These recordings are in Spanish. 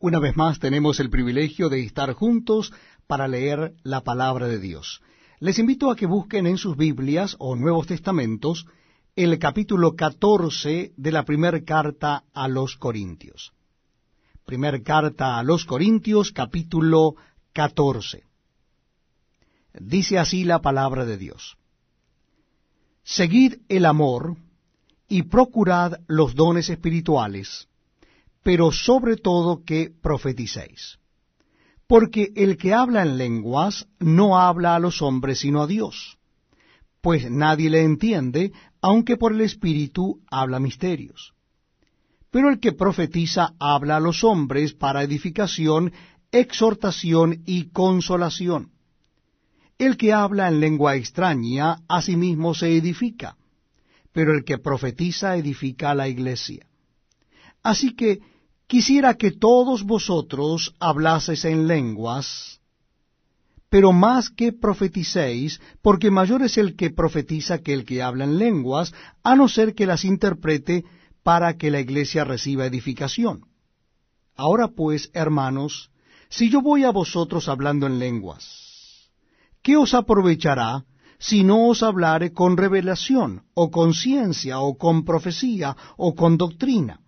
Una vez más tenemos el privilegio de estar juntos para leer la palabra de Dios. Les invito a que busquen en sus Biblias o Nuevos Testamentos el capítulo 14 de la primera carta a los Corintios. Primer carta a los Corintios, capítulo 14. Dice así la palabra de Dios. Seguid el amor y procurad los dones espirituales pero sobre todo que profeticéis. Porque el que habla en lenguas no habla a los hombres sino a Dios, pues nadie le entiende, aunque por el Espíritu habla misterios. Pero el que profetiza habla a los hombres para edificación, exhortación y consolación. El que habla en lengua extraña a sí mismo se edifica, pero el que profetiza edifica a la iglesia. Así que Quisiera que todos vosotros hablaseis en lenguas, pero más que profeticéis, porque mayor es el que profetiza que el que habla en lenguas, a no ser que las interprete para que la iglesia reciba edificación. Ahora pues, hermanos, si yo voy a vosotros hablando en lenguas, ¿qué os aprovechará si no os hablare con revelación, o con ciencia, o con profecía, o con doctrina?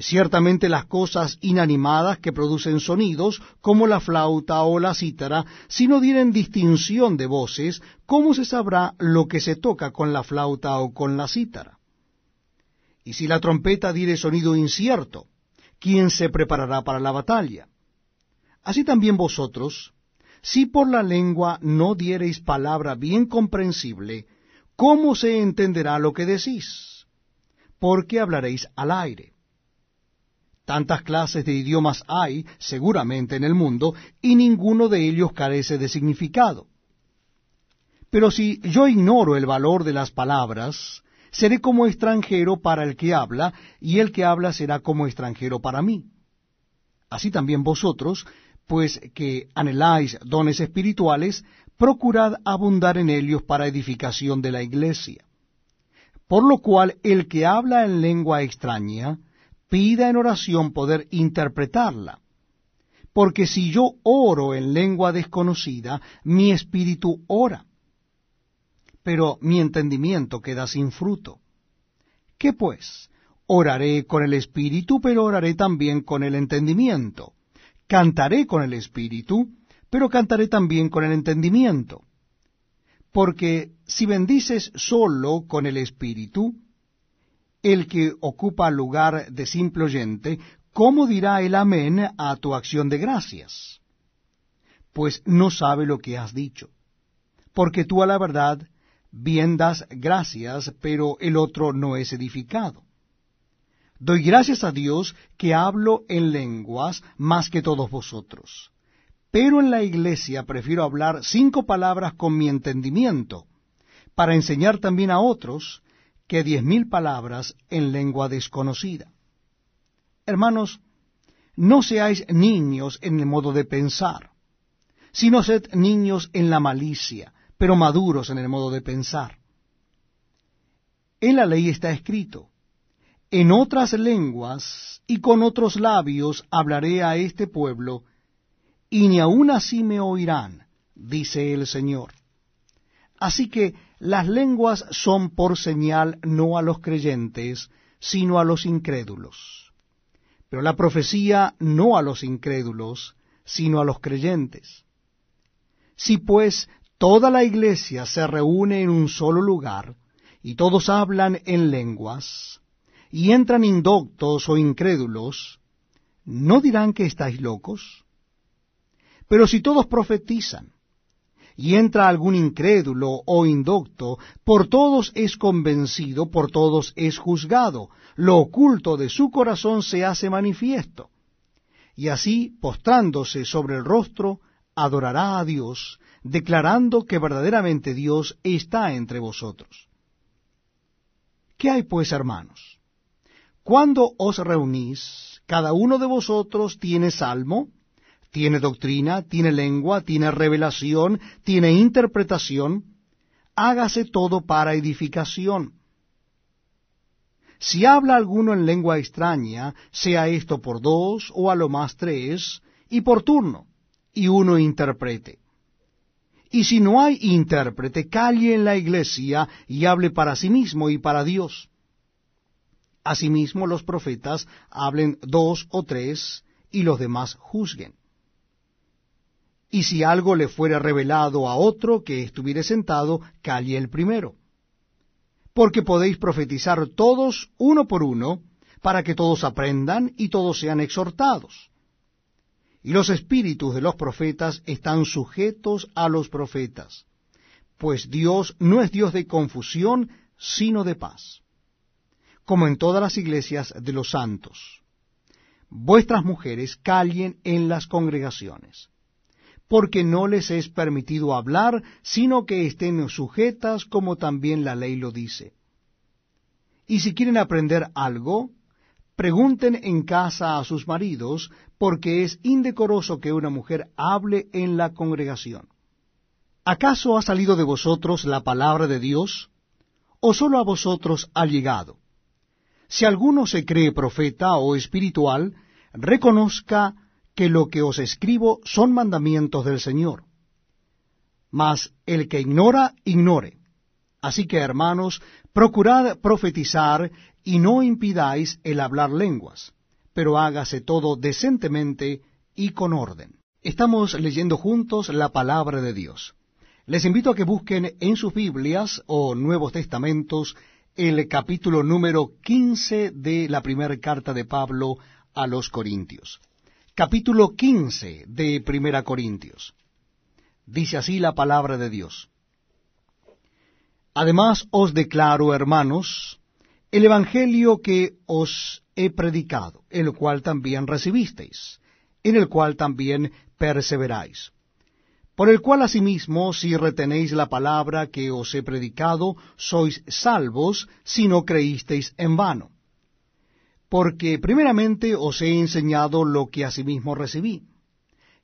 Ciertamente las cosas inanimadas que producen sonidos, como la flauta o la cítara, si no dieren distinción de voces, ¿cómo se sabrá lo que se toca con la flauta o con la cítara? Y si la trompeta diere sonido incierto, ¿quién se preparará para la batalla? Así también vosotros, si por la lengua no diereis palabra bien comprensible, ¿cómo se entenderá lo que decís? Porque hablaréis al aire. Tantas clases de idiomas hay, seguramente, en el mundo, y ninguno de ellos carece de significado. Pero si yo ignoro el valor de las palabras, seré como extranjero para el que habla, y el que habla será como extranjero para mí. Así también vosotros, pues que anheláis dones espirituales, procurad abundar en ellos para edificación de la iglesia. Por lo cual el que habla en lengua extraña, pida en oración poder interpretarla. Porque si yo oro en lengua desconocida, mi espíritu ora, pero mi entendimiento queda sin fruto. ¿Qué pues? Oraré con el espíritu, pero oraré también con el entendimiento. Cantaré con el espíritu, pero cantaré también con el entendimiento. Porque si bendices solo con el espíritu, el que ocupa lugar de simple oyente, ¿cómo dirá el amén a tu acción de gracias? Pues no sabe lo que has dicho. Porque tú a la verdad bien das gracias, pero el otro no es edificado. Doy gracias a Dios que hablo en lenguas más que todos vosotros. Pero en la iglesia prefiero hablar cinco palabras con mi entendimiento, para enseñar también a otros, que diez mil palabras en lengua desconocida. Hermanos, no seáis niños en el modo de pensar, sino sed niños en la malicia, pero maduros en el modo de pensar. En la ley está escrito, en otras lenguas y con otros labios hablaré a este pueblo, y ni aun así me oirán, dice el Señor. Así que las lenguas son por señal no a los creyentes, sino a los incrédulos. Pero la profecía no a los incrédulos, sino a los creyentes. Si pues toda la iglesia se reúne en un solo lugar, y todos hablan en lenguas, y entran indoctos o incrédulos, ¿no dirán que estáis locos? Pero si todos profetizan, y entra algún incrédulo o indocto, por todos es convencido, por todos es juzgado, lo oculto de su corazón se hace manifiesto. Y así, postrándose sobre el rostro, adorará a Dios, declarando que verdaderamente Dios está entre vosotros. ¿Qué hay pues, hermanos? Cuando os reunís, cada uno de vosotros tiene salmo, tiene doctrina, tiene lengua, tiene revelación, tiene interpretación, hágase todo para edificación. si habla alguno en lengua extraña, sea esto por dos o a lo más tres, y por turno, y uno interprete. Y si no hay intérprete, calle en la iglesia y hable para sí mismo y para Dios. Asimismo los profetas hablen dos o tres, y los demás juzguen. Y si algo le fuera revelado a otro que estuviere sentado, calle el primero porque podéis profetizar todos uno por uno, para que todos aprendan y todos sean exhortados. Y los espíritus de los profetas están sujetos a los profetas, pues Dios no es Dios de confusión, sino de paz, como en todas las iglesias de los santos. Vuestras mujeres callen en las congregaciones porque no les es permitido hablar, sino que estén sujetas como también la ley lo dice. Y si quieren aprender algo, pregunten en casa a sus maridos, porque es indecoroso que una mujer hable en la congregación. ¿Acaso ha salido de vosotros la palabra de Dios? ¿O sólo a vosotros ha llegado? Si alguno se cree profeta o espiritual, reconozca que lo que os escribo son mandamientos del Señor. Mas el que ignora, ignore. Así que, hermanos, procurad profetizar y no impidáis el hablar lenguas, pero hágase todo decentemente y con orden. Estamos leyendo juntos la palabra de Dios. Les invito a que busquen en sus Biblias o Nuevos Testamentos el capítulo número 15 de la primera carta de Pablo a los Corintios capítulo 15 de Primera Corintios. Dice así la palabra de Dios. Además os declaro, hermanos, el Evangelio que os he predicado, el cual también recibisteis, en el cual también perseveráis. Por el cual asimismo, si retenéis la palabra que os he predicado, sois salvos si no creísteis en vano porque primeramente os he enseñado lo que asimismo recibí,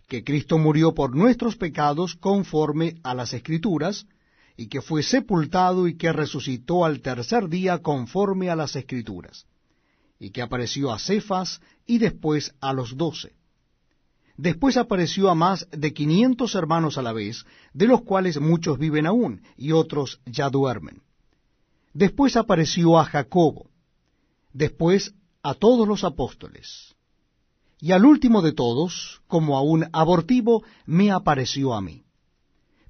que Cristo murió por nuestros pecados conforme a las Escrituras, y que fue sepultado y que resucitó al tercer día conforme a las Escrituras, y que apareció a Cefas y después a los doce. Después apareció a más de quinientos hermanos a la vez, de los cuales muchos viven aún, y otros ya duermen. Después apareció a Jacobo, después a todos los apóstoles. Y al último de todos, como a un abortivo, me apareció a mí.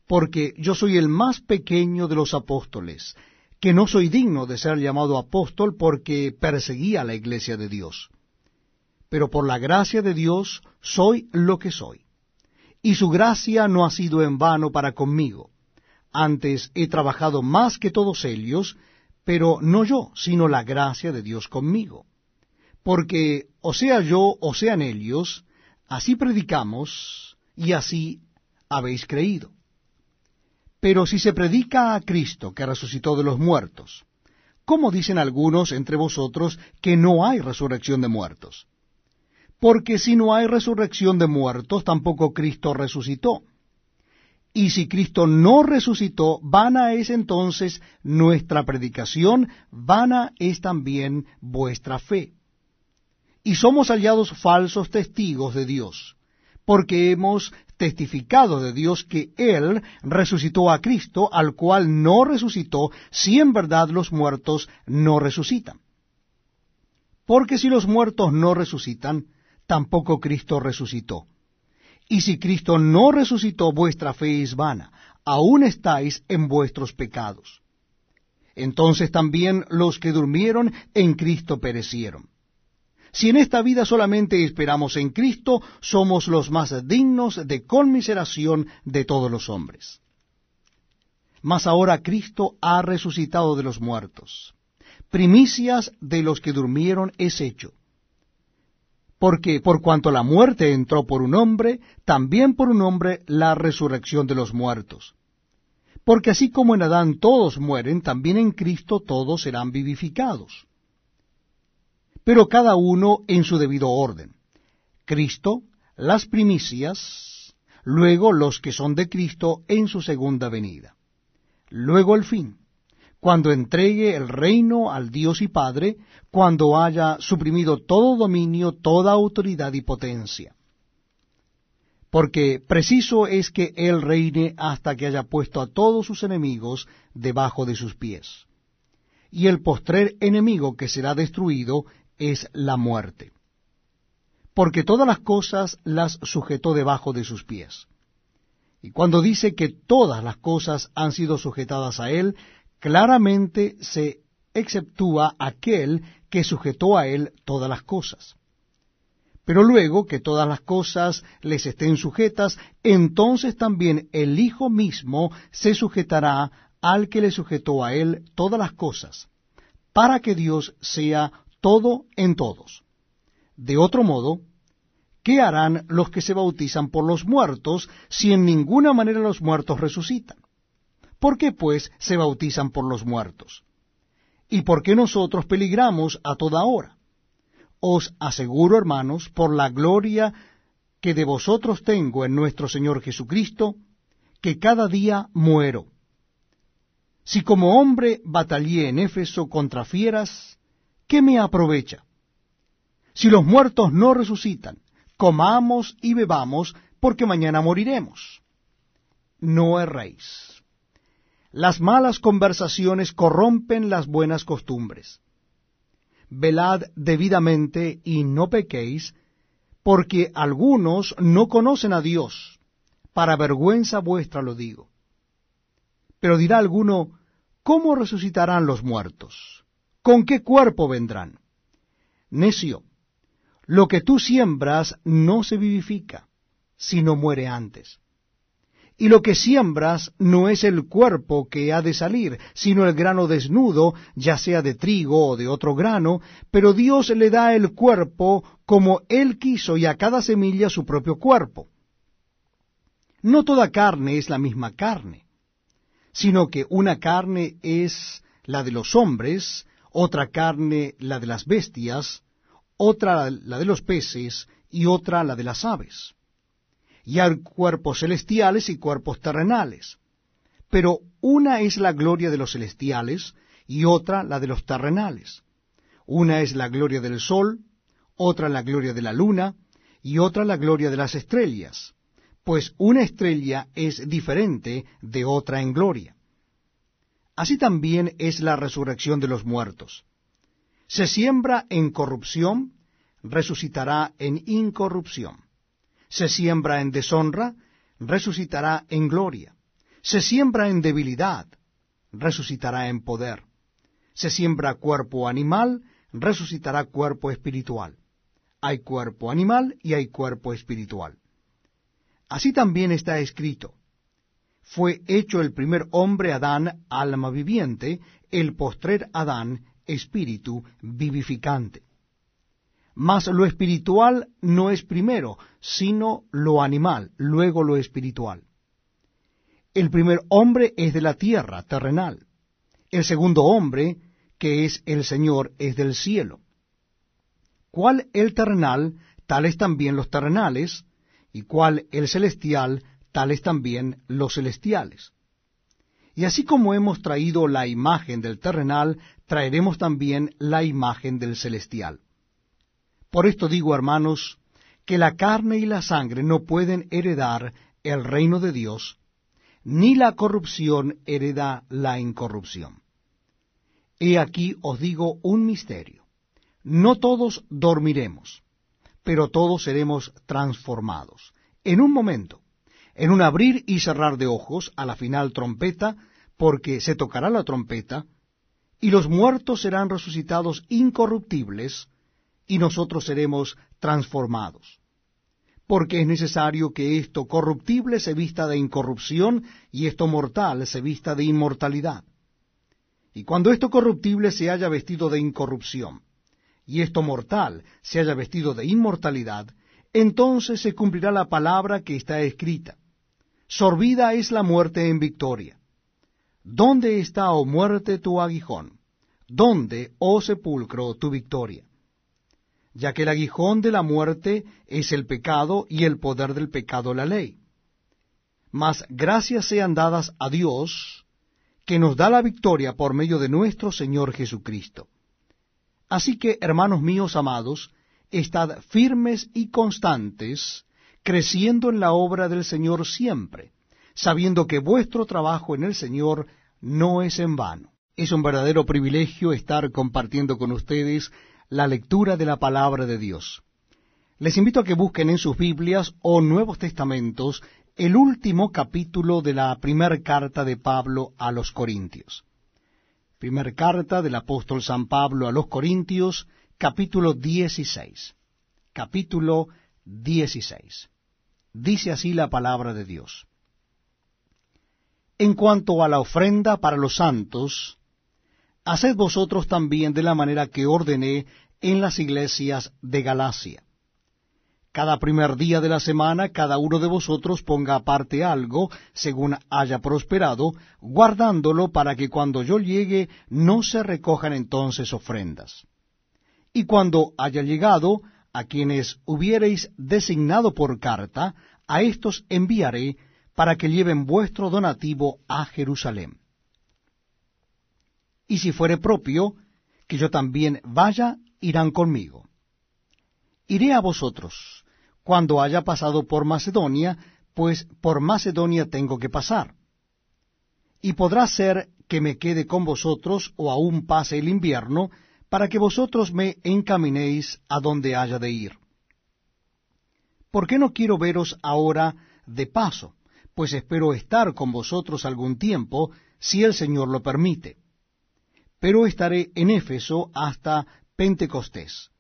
Porque yo soy el más pequeño de los apóstoles, que no soy digno de ser llamado apóstol porque perseguía la iglesia de Dios. Pero por la gracia de Dios soy lo que soy. Y su gracia no ha sido en vano para conmigo. Antes he trabajado más que todos ellos, pero no yo, sino la gracia de Dios conmigo porque o sea yo o sean ellos, así predicamos y así habéis creído. Pero si se predica a Cristo que resucitó de los muertos, ¿cómo dicen algunos entre vosotros que no hay resurrección de muertos? Porque si no hay resurrección de muertos, tampoco Cristo resucitó. Y si Cristo no resucitó, vana es entonces nuestra predicación, vana es también vuestra fe y somos hallados falsos testigos de Dios, porque hemos testificado de Dios que Él resucitó a Cristo, al cual no resucitó, si en verdad los muertos no resucitan. Porque si los muertos no resucitan, tampoco Cristo resucitó. Y si Cristo no resucitó, vuestra fe es vana, aún estáis en vuestros pecados. Entonces también los que durmieron en Cristo perecieron. Si en esta vida solamente esperamos en Cristo, somos los más dignos de conmiseración de todos los hombres. Mas ahora Cristo ha resucitado de los muertos. Primicias de los que durmieron es hecho. Porque por cuanto la muerte entró por un hombre, también por un hombre la resurrección de los muertos. Porque así como en Adán todos mueren, también en Cristo todos serán vivificados pero cada uno en su debido orden. Cristo, las primicias, luego los que son de Cristo en su segunda venida. Luego el fin, cuando entregue el reino al Dios y Padre, cuando haya suprimido todo dominio, toda autoridad y potencia. Porque preciso es que Él reine hasta que haya puesto a todos sus enemigos debajo de sus pies. Y el postrer enemigo que será destruido es la muerte. Porque todas las cosas las sujetó debajo de sus pies. Y cuando dice que todas las cosas han sido sujetadas a Él, claramente se exceptúa aquel que sujetó a él todas las cosas. Pero luego que todas las cosas les estén sujetas, entonces también el Hijo mismo se sujetará al que le sujetó a él todas las cosas, para que Dios sea todo en todos. De otro modo, ¿qué harán los que se bautizan por los muertos si en ninguna manera los muertos resucitan? ¿Por qué pues se bautizan por los muertos? ¿Y por qué nosotros peligramos a toda hora? Os aseguro, hermanos, por la gloria que de vosotros tengo en nuestro Señor Jesucristo, que cada día muero. Si como hombre batallé en Éfeso contra fieras, ¿qué me aprovecha? Si los muertos no resucitan, comamos y bebamos, porque mañana moriremos. No erréis. Las malas conversaciones corrompen las buenas costumbres. Velad debidamente y no pequéis, porque algunos no conocen a Dios. Para vergüenza vuestra lo digo. Pero dirá alguno, ¿cómo resucitarán los muertos? ¿Con qué cuerpo vendrán? Necio, lo que tú siembras no se vivifica, sino muere antes. Y lo que siembras no es el cuerpo que ha de salir, sino el grano desnudo, ya sea de trigo o de otro grano, pero Dios le da el cuerpo como Él quiso y a cada semilla su propio cuerpo. No toda carne es la misma carne, sino que una carne es la de los hombres, otra carne la de las bestias, otra la de los peces y otra la de las aves y hay cuerpos celestiales y cuerpos terrenales. Pero una es la gloria de los celestiales y otra la de los terrenales. Una es la gloria del sol, otra la gloria de la luna y otra la gloria de las estrellas, pues una estrella es diferente de otra en gloria. Así también es la resurrección de los muertos. Se siembra en corrupción, resucitará en incorrupción se siembra en deshonra, resucitará en gloria. Se siembra en debilidad, resucitará en poder. Se siembra cuerpo animal, resucitará cuerpo espiritual. Hay cuerpo animal y hay cuerpo espiritual. Así también está escrito. Fue hecho el primer hombre Adán alma viviente, el postrer Adán espíritu vivificante. Mas lo espiritual no es primero, sino lo animal, luego lo espiritual. El primer hombre es de la tierra, terrenal. El segundo hombre, que es el Señor, es del cielo. ¿Cuál el terrenal, tales también los terrenales, y cuál el celestial, tales también los celestiales. Y así como hemos traído la imagen del terrenal, traeremos también la imagen del celestial. Por esto digo, hermanos, que la carne y la sangre no pueden heredar el reino de Dios, ni la corrupción hereda la incorrupción. He aquí os digo un misterio. No todos dormiremos, pero todos seremos transformados. En un momento, en un abrir y cerrar de ojos, a la final trompeta, porque se tocará la trompeta, y los muertos serán resucitados incorruptibles, y nosotros seremos transformados. Porque es necesario que esto corruptible se vista de incorrupción y esto mortal se vista de inmortalidad. Y cuando esto corruptible se haya vestido de incorrupción y esto mortal se haya vestido de inmortalidad, entonces se cumplirá la palabra que está escrita. Sorbida es la muerte en victoria. ¿Dónde está, oh muerte, tu aguijón? ¿Dónde, oh sepulcro, tu victoria? ya que el aguijón de la muerte es el pecado y el poder del pecado la ley. Mas gracias sean dadas a Dios, que nos da la victoria por medio de nuestro Señor Jesucristo. Así que, hermanos míos amados, estad firmes y constantes, creciendo en la obra del Señor siempre, sabiendo que vuestro trabajo en el Señor no es en vano. Es un verdadero privilegio estar compartiendo con ustedes la lectura de la palabra de Dios. Les invito a que busquen en sus Biblias o Nuevos Testamentos el último capítulo de la primera carta de Pablo a los Corintios. Primer carta del apóstol San Pablo a los Corintios, capítulo 16. Capítulo 16. Dice así la palabra de Dios. En cuanto a la ofrenda para los santos, haced vosotros también de la manera que ordené en las iglesias de Galacia. Cada primer día de la semana cada uno de vosotros ponga aparte algo, según haya prosperado, guardándolo para que cuando yo llegue no se recojan entonces ofrendas. Y cuando haya llegado, a quienes hubiereis designado por carta, a éstos enviaré para que lleven vuestro donativo a Jerusalén. Y si fuere propio, que yo también vaya, irán conmigo. Iré a vosotros, cuando haya pasado por Macedonia, pues por Macedonia tengo que pasar. Y podrá ser que me quede con vosotros o aún pase el invierno, para que vosotros me encaminéis a donde haya de ir. ¿Por qué no quiero veros ahora de paso? Pues espero estar con vosotros algún tiempo, si el Señor lo permite. Pero estaré en Éfeso hasta Pentecostés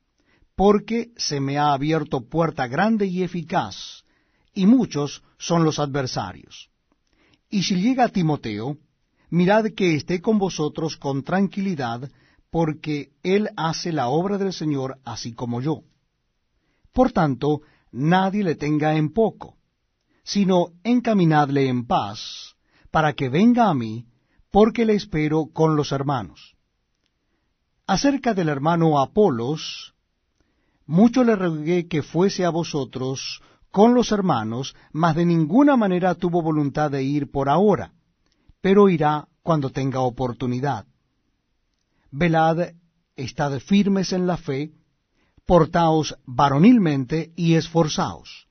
porque se me ha abierto puerta grande y eficaz, y muchos son los adversarios. Y si llega Timoteo, mirad que esté con vosotros con tranquilidad, porque él hace la obra del Señor así como yo. Por tanto, nadie le tenga en poco, sino encaminadle en paz, para que venga a mí, porque le espero con los hermanos. Acerca del hermano Apolos, mucho le rogué que fuese a vosotros con los hermanos, mas de ninguna manera tuvo voluntad de ir por ahora, pero irá cuando tenga oportunidad. Velad, estad firmes en la fe, portaos varonilmente y esforzaos.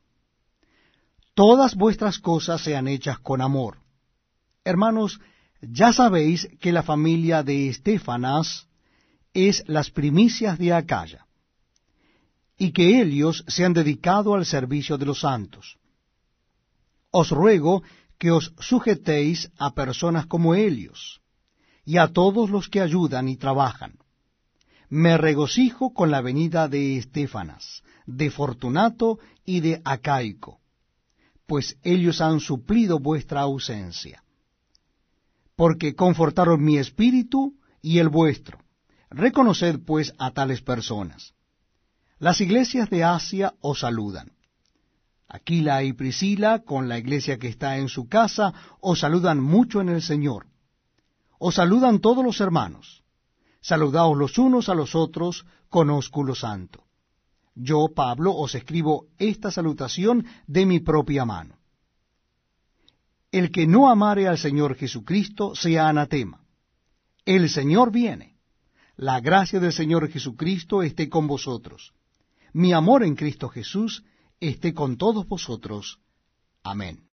Todas vuestras cosas sean hechas con amor. Hermanos, ya sabéis que la familia de Estefanas es las primicias de Acaya y que ellos se han dedicado al servicio de los santos. Os ruego que os sujetéis a personas como ellos, y a todos los que ayudan y trabajan. Me regocijo con la venida de Estefanas, de Fortunato y de Acaico, pues ellos han suplido vuestra ausencia. Porque confortaron mi espíritu y el vuestro. Reconoced pues a tales personas. Las iglesias de Asia os saludan. Aquila y Priscila, con la iglesia que está en su casa, os saludan mucho en el Señor. Os saludan todos los hermanos. Saludaos los unos a los otros con ósculo santo. Yo, Pablo, os escribo esta salutación de mi propia mano. El que no amare al Señor Jesucristo sea anatema. El Señor viene. La gracia del Señor Jesucristo esté con vosotros mi amor en Cristo Jesús esté con todos vosotros. Amén.